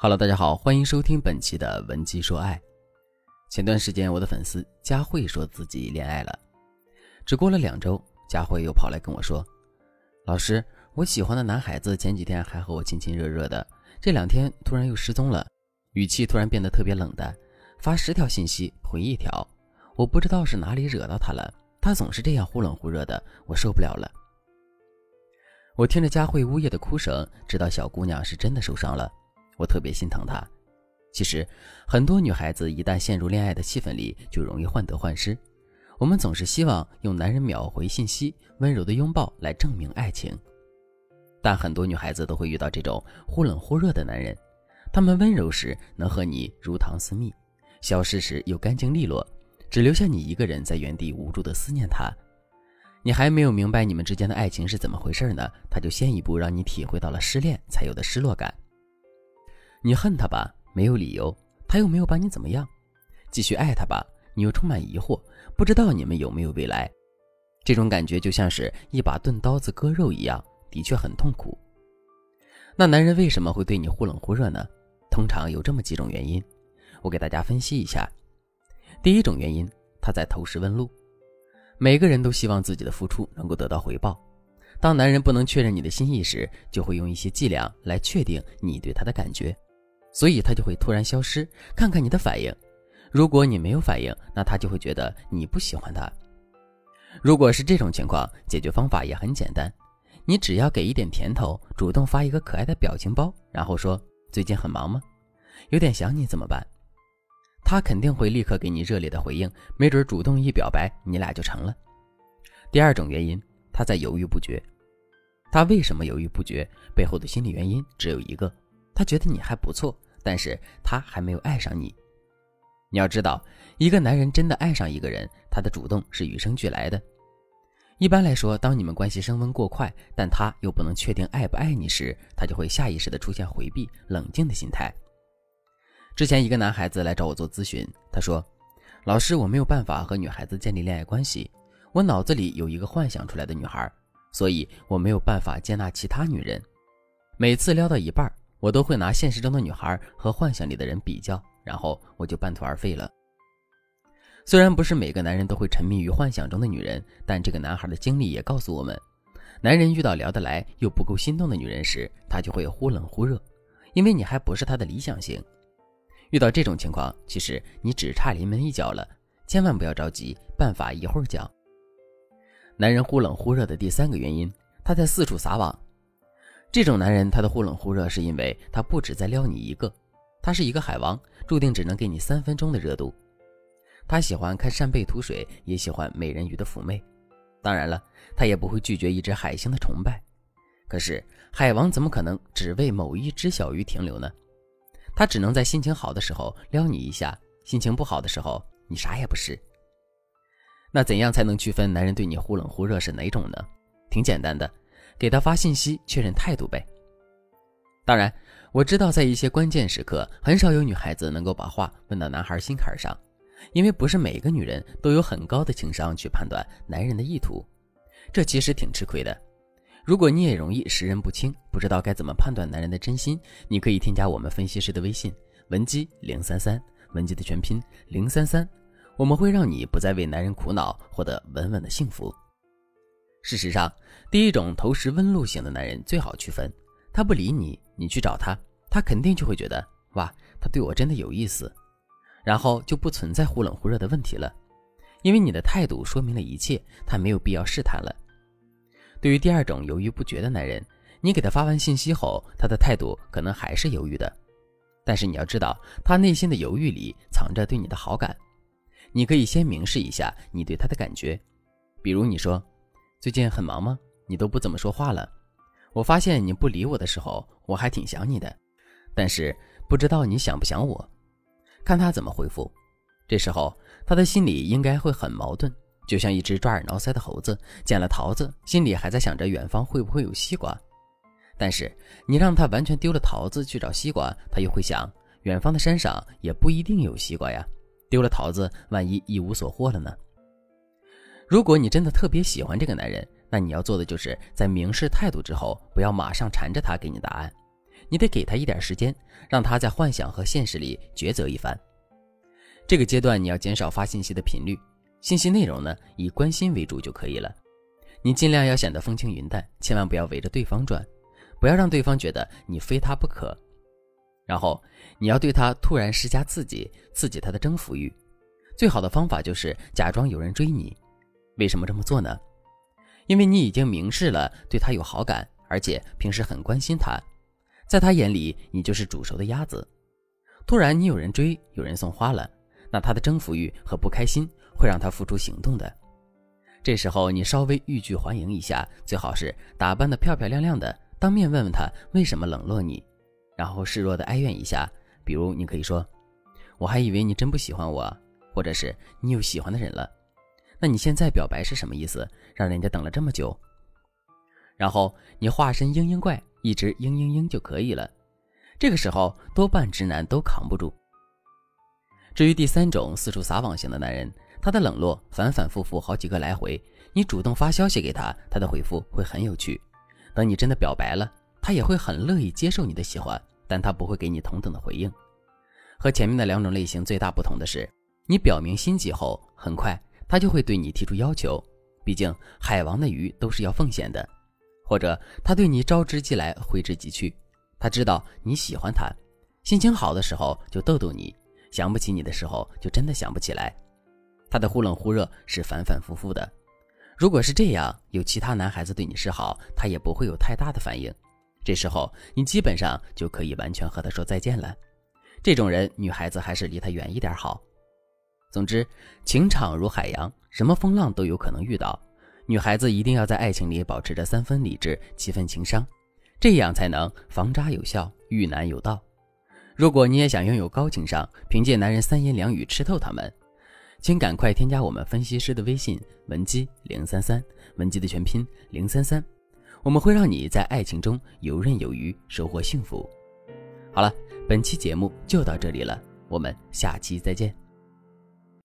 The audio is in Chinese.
Hello，大家好，欢迎收听本期的文姬说爱。前段时间，我的粉丝佳慧说自己恋爱了，只过了两周，佳慧又跑来跟我说：“老师，我喜欢的男孩子前几天还和我亲亲热热的，这两天突然又失踪了，语气突然变得特别冷淡，发十条信息回一条，我不知道是哪里惹到他了，他总是这样忽冷忽热的，我受不了了。”我听着佳慧呜咽的哭声，知道小姑娘是真的受伤了。我特别心疼她。其实，很多女孩子一旦陷入恋爱的气氛里，就容易患得患失。我们总是希望用男人秒回信息、温柔的拥抱来证明爱情，但很多女孩子都会遇到这种忽冷忽热的男人。他们温柔时能和你如糖似蜜，消失时又干净利落，只留下你一个人在原地无助的思念他。你还没有明白你们之间的爱情是怎么回事呢，他就先一步让你体会到了失恋才有的失落感。你恨他吧，没有理由，他又没有把你怎么样；继续爱他吧，你又充满疑惑，不知道你们有没有未来。这种感觉就像是一把钝刀子割肉一样，的确很痛苦。那男人为什么会对你忽冷忽热呢？通常有这么几种原因，我给大家分析一下。第一种原因，他在投石问路。每个人都希望自己的付出能够得到回报。当男人不能确认你的心意时，就会用一些伎俩来确定你对他的感觉。所以他就会突然消失，看看你的反应。如果你没有反应，那他就会觉得你不喜欢他。如果是这种情况，解决方法也很简单，你只要给一点甜头，主动发一个可爱的表情包，然后说：“最近很忙吗？有点想你怎么办？”他肯定会立刻给你热烈的回应，没准主动一表白，你俩就成了。第二种原因，他在犹豫不决。他为什么犹豫不决？背后的心理原因只有一个，他觉得你还不错。但是他还没有爱上你。你要知道，一个男人真的爱上一个人，他的主动是与生俱来的。一般来说，当你们关系升温过快，但他又不能确定爱不爱你时，他就会下意识的出现回避、冷静的心态。之前一个男孩子来找我做咨询，他说：“老师，我没有办法和女孩子建立恋爱关系，我脑子里有一个幻想出来的女孩，所以我没有办法接纳其他女人。每次撩到一半。”我都会拿现实中的女孩和幻想里的人比较，然后我就半途而废了。虽然不是每个男人都会沉迷于幻想中的女人，但这个男孩的经历也告诉我们，男人遇到聊得来又不够心动的女人时，他就会忽冷忽热，因为你还不是他的理想型。遇到这种情况，其实你只差临门一脚了，千万不要着急，办法一会儿讲。男人忽冷忽热的第三个原因，他在四处撒网。这种男人，他的忽冷忽热，是因为他不止在撩你一个，他是一个海王，注定只能给你三分钟的热度。他喜欢看扇贝吐水，也喜欢美人鱼的妩媚，当然了，他也不会拒绝一只海星的崇拜。可是海王怎么可能只为某一只小鱼停留呢？他只能在心情好的时候撩你一下，心情不好的时候，你啥也不是。那怎样才能区分男人对你忽冷忽热是哪种呢？挺简单的。给他发信息确认态度呗。当然，我知道在一些关键时刻，很少有女孩子能够把话问到男孩心坎上，因为不是每个女人都有很高的情商去判断男人的意图，这其实挺吃亏的。如果你也容易识人不清，不知道该怎么判断男人的真心，你可以添加我们分析师的微信文姬零三三，文姬的全拼零三三，我们会让你不再为男人苦恼，获得稳稳的幸福。事实上，第一种投石问路型的男人最好区分，他不理你，你去找他，他肯定就会觉得哇，他对我真的有意思，然后就不存在忽冷忽热的问题了，因为你的态度说明了一切，他没有必要试探了。对于第二种犹豫不决的男人，你给他发完信息后，他的态度可能还是犹豫的，但是你要知道，他内心的犹豫里藏着对你的好感，你可以先明示一下你对他的感觉，比如你说。最近很忙吗？你都不怎么说话了。我发现你不理我的时候，我还挺想你的。但是不知道你想不想我？看他怎么回复。这时候他的心里应该会很矛盾，就像一只抓耳挠腮的猴子，捡了桃子，心里还在想着远方会不会有西瓜。但是你让他完全丢了桃子去找西瓜，他又会想，远方的山上也不一定有西瓜呀。丢了桃子，万一一无所获了呢？如果你真的特别喜欢这个男人，那你要做的就是在明示态度之后，不要马上缠着他给你答案。你得给他一点时间，让他在幻想和现实里抉择一番。这个阶段你要减少发信息的频率，信息内容呢以关心为主就可以了。你尽量要显得风轻云淡，千万不要围着对方转，不要让对方觉得你非他不可。然后你要对他突然施加刺激，刺激他的征服欲。最好的方法就是假装有人追你。为什么这么做呢？因为你已经明示了对他有好感，而且平时很关心他，在他眼里你就是煮熟的鸭子。突然你有人追，有人送花了，那他的征服欲和不开心会让他付出行动的。这时候你稍微欲拒还迎一下，最好是打扮的漂漂亮亮的，当面问问他为什么冷落你。然后示弱的哀怨一下，比如你可以说：“我还以为你真不喜欢我，或者是你有喜欢的人了。那你现在表白是什么意思？让人家等了这么久。”然后你化身嘤嘤怪，一直嘤嘤嘤就可以了。这个时候多半直男都扛不住。至于第三种四处撒网型的男人，他的冷落反反复复好几个来回，你主动发消息给他，他的回复会很有趣。等你真的表白了。他也会很乐意接受你的喜欢，但他不会给你同等的回应。和前面的两种类型最大不同的是，你表明心迹后，很快他就会对你提出要求。毕竟海王的鱼都是要奉献的，或者他对你招之即来，挥之即去。他知道你喜欢他，心情好的时候就逗逗你，想不起你的时候就真的想不起来。他的忽冷忽热是反反复复的。如果是这样，有其他男孩子对你示好，他也不会有太大的反应。这时候，你基本上就可以完全和他说再见了。这种人，女孩子还是离他远一点好。总之，情场如海洋，什么风浪都有可能遇到。女孩子一定要在爱情里保持着三分理智、七分情商，这样才能防渣有效、遇难有道。如果你也想拥有高情商，凭借男人三言两语吃透他们，请赶快添加我们分析师的微信文姬零三三，文姬的全拼零三三。我们会让你在爱情中游刃有余，收获幸福。好了，本期节目就到这里了，我们下期再见。